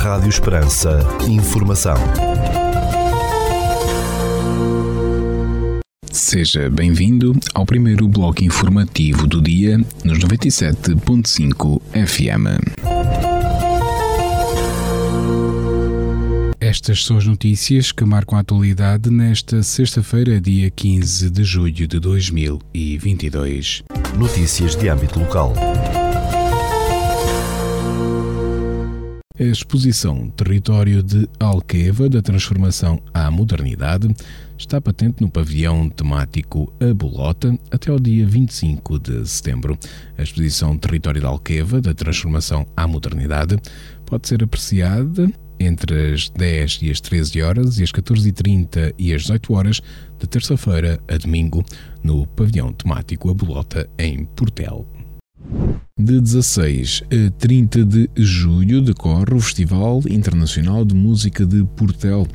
Rádio Esperança. Informação. Seja bem-vindo ao primeiro bloco informativo do dia nos 97.5 FM. Estas são as notícias que marcam a atualidade nesta sexta-feira, dia 15 de julho de 2022. Notícias de âmbito local. A exposição Território de Alqueva da Transformação à Modernidade está patente no pavilhão temático A Bolota até ao dia 25 de setembro. A exposição Território de Alqueva da Transformação à Modernidade pode ser apreciada entre as 10 e as 13 horas e as 14h30 e as 18 horas de terça-feira a domingo no pavilhão temático A Bolota em Portel. De 16 a 30 de julho decorre o Festival Internacional de Música de Portel.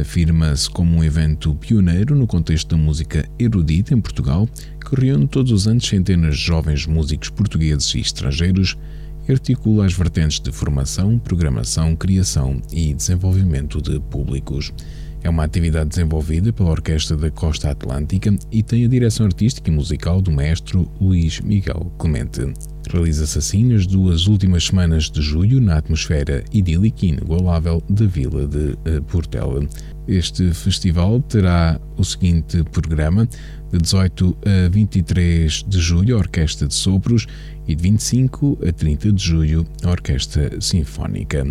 Afirma-se como um evento pioneiro no contexto da música erudita em Portugal, que reúne todos os anos centenas de jovens músicos portugueses e estrangeiros e articula as vertentes de formação, programação, criação e desenvolvimento de públicos. É uma atividade desenvolvida pela Orquestra da Costa Atlântica e tem a direção artística e musical do maestro Luís Miguel Clemente. Realiza-se assim nas duas últimas semanas de julho na atmosfera idílica e inigualável da vila de eh, Portela. Este festival terá o seguinte programa: de 18 a 23 de julho, a Orquestra de Sopros e de 25 a 30 de julho, a Orquestra Sinfónica.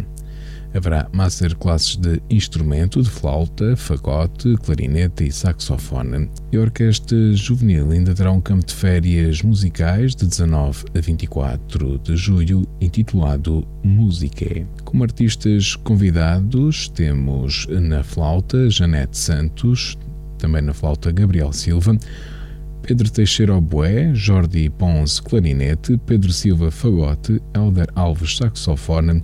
Haverá masterclasses de instrumento, de flauta, fagote, clarinete e saxofone. E a Orquestra Juvenil ainda terá um campo de férias musicais de 19 a 24 de julho, intitulado Musique. Como artistas convidados, temos na flauta Janete Santos, também na flauta Gabriel Silva, Pedro Teixeira Oboé, Jordi Pons clarinete, Pedro Silva fagote, Helder Alves saxofone,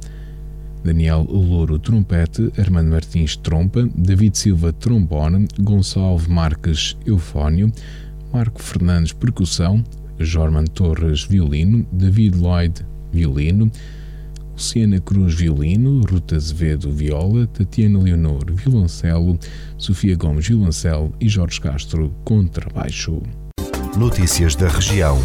Daniel Louro trompete, Armando Martins trompa, David Silva trombone, Gonçalves Marques eufónio, Marco Fernandes percussão, Jorman Torres violino, David Lloyd violino, Luciana Cruz violino, Ruta Azevedo viola, Tatiana Leonor violoncelo, Sofia Gomes violoncelo e Jorge Castro contrabaixo. Notícias da região.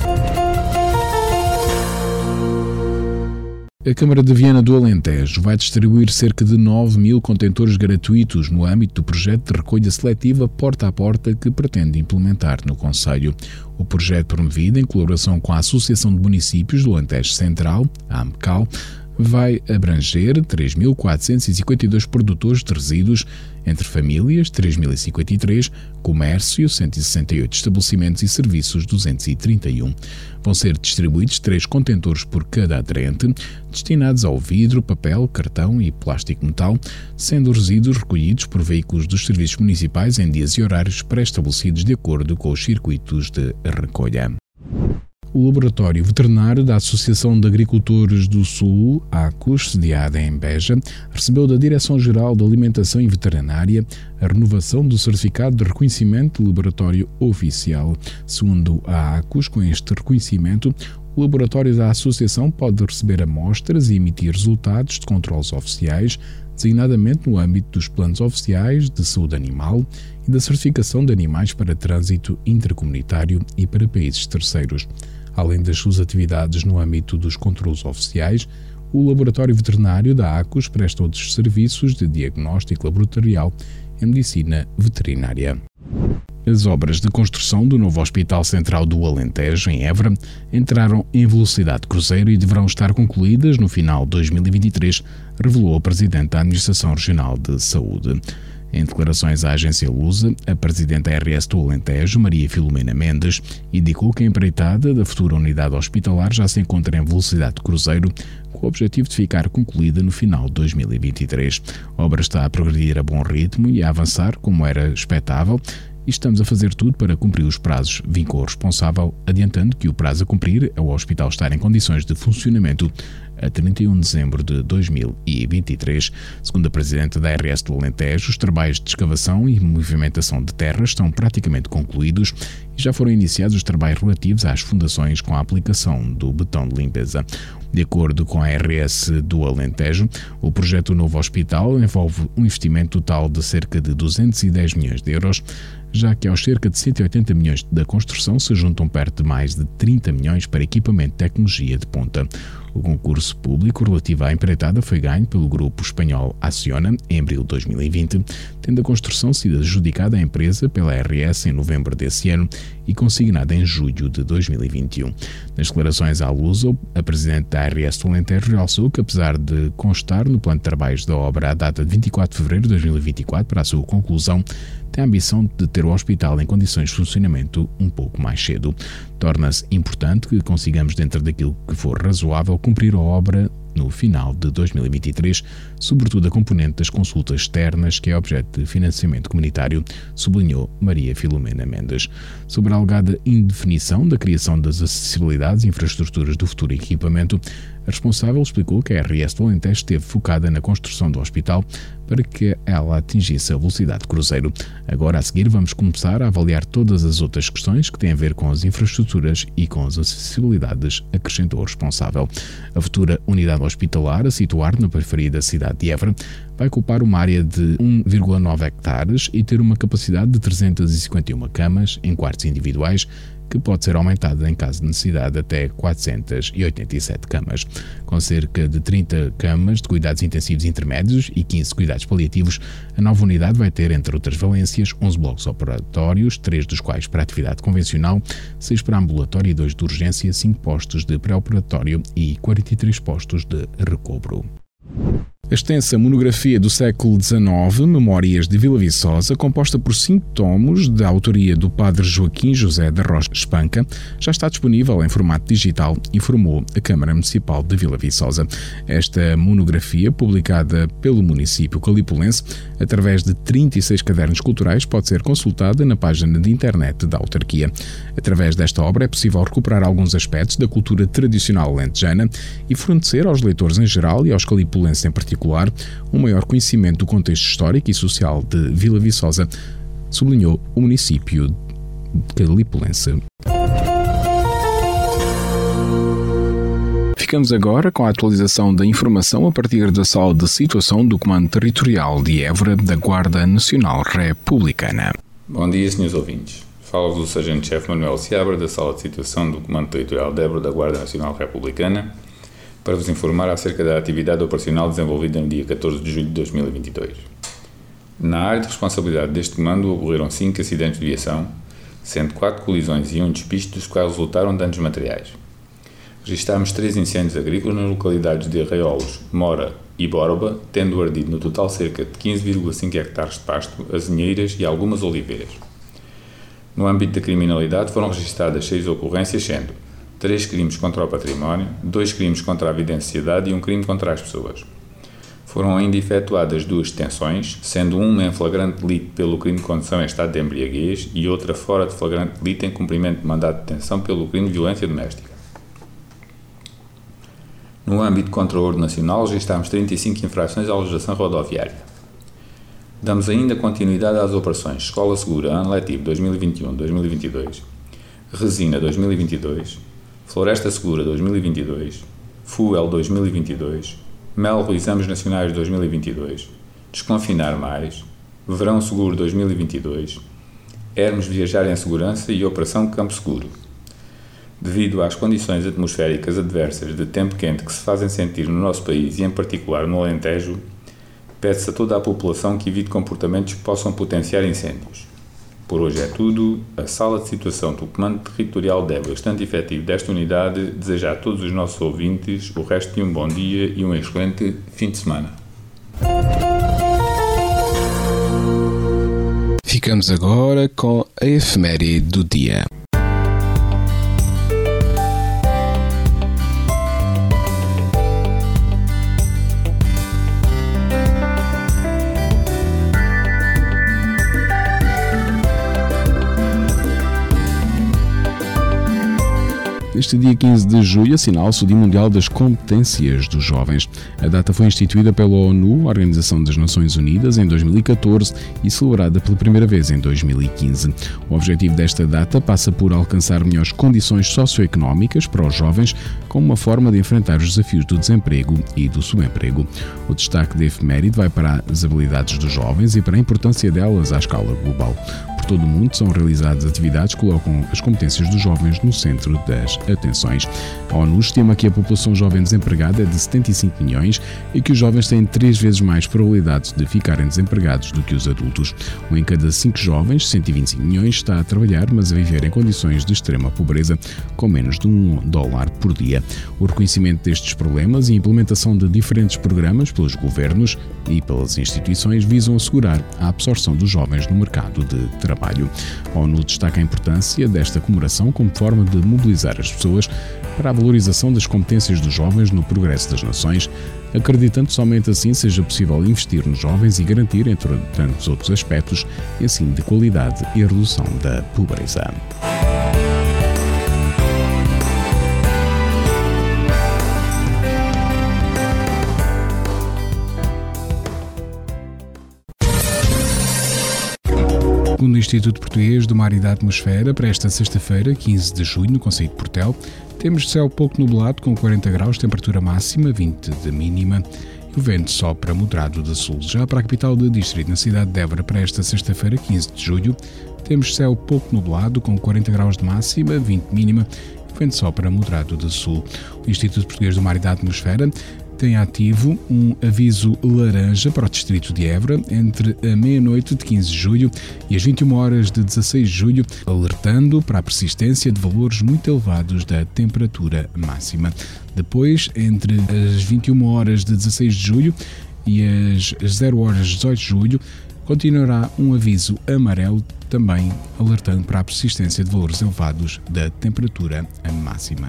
A Câmara de Viana do Alentejo vai distribuir cerca de 9 mil contentores gratuitos no âmbito do projeto de recolha seletiva porta a porta que pretende implementar no Conselho. O projeto promovido em colaboração com a Associação de Municípios do Alentejo Central, a AMCAL, vai abranger 3.452 produtores de resíduos, entre famílias, 3.053, comércio, 168 estabelecimentos e serviços, 231. Vão ser distribuídos três contentores por cada aderente, destinados ao vidro, papel, cartão e plástico metal, sendo os resíduos recolhidos por veículos dos serviços municipais em dias e horários pré-estabelecidos de acordo com os circuitos de recolha. O Laboratório Veterinário da Associação de Agricultores do Sul, ACUS, sediada em Beja, recebeu da Direção-Geral de Alimentação e Veterinária a renovação do certificado de reconhecimento de laboratório oficial. Segundo a ACUS, com este reconhecimento, o laboratório da Associação pode receber amostras e emitir resultados de controles oficiais, designadamente no âmbito dos planos oficiais de saúde animal e da certificação de animais para trânsito intercomunitário e para países terceiros. Além das suas atividades no âmbito dos controlos oficiais, o Laboratório Veterinário da ACUS presta outros serviços de diagnóstico laboratorial em medicina veterinária. As obras de construção do novo Hospital Central do Alentejo, em Évora, entraram em velocidade cruzeiro e deverão estar concluídas no final de 2023, revelou a Presidente da Administração Regional de Saúde. Em declarações à agência Lusa, a presidente RS do Alentejo, Maria Filomena Mendes, indicou que a empreitada da futura unidade hospitalar já se encontra em velocidade de cruzeiro, com o objetivo de ficar concluída no final de 2023. A obra está a progredir a bom ritmo e a avançar como era expectável, e estamos a fazer tudo para cumprir os prazos, vincou o responsável, adiantando que o prazo a cumprir é o hospital estar em condições de funcionamento a 31 de dezembro de 2023. Segundo a Presidente da RS do Alentejo, os trabalhos de escavação e movimentação de terras estão praticamente concluídos e já foram iniciados os trabalhos relativos às fundações com a aplicação do betão de limpeza. De acordo com a RS do Alentejo, o projeto Novo Hospital envolve um investimento total de cerca de 210 milhões de euros, já que aos cerca de 180 milhões da construção se juntam perto de mais de 30 milhões para equipamento de tecnologia de ponta. O concurso público relativo à empreitada foi ganho pelo grupo espanhol Acciona em abril de 2020, tendo a construção sido adjudicada à empresa pela RS em novembro desse ano e consignada em julho de 2021. Nas declarações à Luso, a presidente da RS do Alentejo realçou que, apesar de constar no plano de trabalhos da obra a data de 24 de fevereiro de 2024 para a sua conclusão, tem a ambição de ter o hospital em condições de funcionamento um pouco mais cedo. Torna-se importante que consigamos, dentro daquilo que for razoável, cumprir a obra no final de 2023, sobretudo a componente das consultas externas, que é objeto de financiamento comunitário, sublinhou Maria Filomena Mendes. Sobre a alegada indefinição da criação das acessibilidades e infraestruturas do futuro equipamento, a responsável explicou que a RS do Alentejo esteve focada na construção do hospital para que ela atingisse a velocidade de cruzeiro. Agora, a seguir, vamos começar a avaliar todas as outras questões que têm a ver com as infraestruturas e com as acessibilidades, acrescentou o responsável. A futura unidade hospitalar, a situar na periferia da cidade de Évora, vai ocupar uma área de 1,9 hectares e ter uma capacidade de 351 camas em quartos individuais, que pode ser aumentada em caso de necessidade até 487 camas. Com cerca de 30 camas de cuidados intensivos intermédios e 15 cuidados paliativos, a nova unidade vai ter, entre outras valências, 11 blocos operatórios, 3 dos quais para atividade convencional, 6 para ambulatório e 2 de urgência, 5 postos de pré-operatório e 43 postos de recobro. A extensa monografia do século XIX, Memórias de Vila Viçosa, composta por cinco tomos, da autoria do padre Joaquim José da Rocha Espanca, já está disponível em formato digital, informou a Câmara Municipal de Vila Viçosa. Esta monografia, publicada pelo município calipulense, através de 36 cadernos culturais, pode ser consultada na página de internet da autarquia. Através desta obra é possível recuperar alguns aspectos da cultura tradicional lentejana e fornecer aos leitores em geral e aos calipulenses em particular particular, um maior conhecimento do contexto histórico e social de Vila Viçosa, sublinhou o município de Calipulense. Ficamos agora com a atualização da informação a partir da sala de situação do Comando Territorial de Évora da Guarda Nacional Republicana. Bom dia, senhores ouvintes. Fala-vos o Sargento-Chefe Manuel Seabra da sala de situação do Comando Territorial de Évora da Guarda Nacional Republicana para vos informar acerca da atividade operacional desenvolvida no dia 14 de julho de 2022. Na área de responsabilidade deste comando ocorreram 5 acidentes de viação, sendo 4 colisões e um despiste, dos quais resultaram danos materiais. Registámos 3 incêndios agrícolas nas localidades de Arraiolos, Mora e Borba, tendo ardido no total cerca de 15,5 hectares de pasto, azinheiras e algumas oliveiras. No âmbito da criminalidade foram registradas 6 ocorrências, sendo três crimes contra o património, dois crimes contra a vida em sociedade e um crime contra as pessoas. Foram ainda efetuadas duas detenções, sendo uma em flagrante delito pelo crime de condução em estado de embriaguez e outra fora de flagrante delito em cumprimento de mandado de detenção pelo crime de violência doméstica. No âmbito contra o ordem nacional, registámos 35 infrações à legislação rodoviária. Damos ainda continuidade às operações Escola Segura, Ano Letivo 2021-2022, Resina 2022, Floresta Segura 2022, FUEL 2022, MELRO Exames Nacionais 2022, Desconfinar Mais, Verão Seguro 2022, Hermes Viajar em Segurança e Operação Campo Seguro. Devido às condições atmosféricas adversas de tempo quente que se fazem sentir no nosso país e, em particular, no Alentejo, pede-se a toda a população que evite comportamentos que possam potenciar incêndios. Por hoje é tudo. A sala de situação do Comando Territorial deve bastante efetivo desta unidade. Deseja a todos os nossos ouvintes o resto de um bom dia e um excelente fim de semana. Ficamos agora com a efeméride do dia. Neste dia 15 de julho assinala-se o Dia Mundial das Competências dos Jovens. A data foi instituída pela ONU, Organização das Nações Unidas, em 2014 e celebrada pela primeira vez em 2015. O objetivo desta data passa por alcançar melhores condições socioeconómicas para os jovens, como uma forma de enfrentar os desafios do desemprego e do subemprego. O destaque de efeméride vai para as habilidades dos jovens e para a importância delas à escala global todo o mundo são realizadas atividades que colocam as competências dos jovens no centro das atenções. A ONU estima que a população jovem desempregada é de 75 milhões e que os jovens têm três vezes mais probabilidades de ficarem desempregados do que os adultos. Um em cada cinco jovens, 125 milhões, está a trabalhar, mas a viver em condições de extrema pobreza, com menos de um dólar por dia. O reconhecimento destes problemas e a implementação de diferentes programas pelos governos e pelas instituições visam assegurar a absorção dos jovens no mercado de trabalho trabalho. A ONU destaca a importância desta comemoração como forma de mobilizar as pessoas para a valorização das competências dos jovens no progresso das nações, acreditando somente assim seja possível investir nos jovens e garantir, entre tantos outros aspectos, ensino de qualidade e a redução da pobreza. Segundo o Instituto Português do Mar e da Atmosfera, para esta sexta-feira, 15 de junho, no Conceito de Portel, temos céu pouco nublado com 40 graus, temperatura máxima, 20 de mínima. O vento sopra moderado de sul. Já para a capital do distrito, na cidade de Évora, para esta sexta-feira, 15 de julho, temos céu pouco nublado com 40 graus de máxima, 20 de mínima. O vento sopra moderado de sul. O Instituto Português do Mar e da Atmosfera tem ativo um aviso laranja para o distrito de Évora entre a meia-noite de 15 de julho e as 21 horas de 16 de julho, alertando para a persistência de valores muito elevados da temperatura máxima. Depois, entre as 21 horas de 16 de julho e as 0 horas de 18 de julho, continuará um aviso amarelo também alertando para a persistência de valores elevados da temperatura máxima.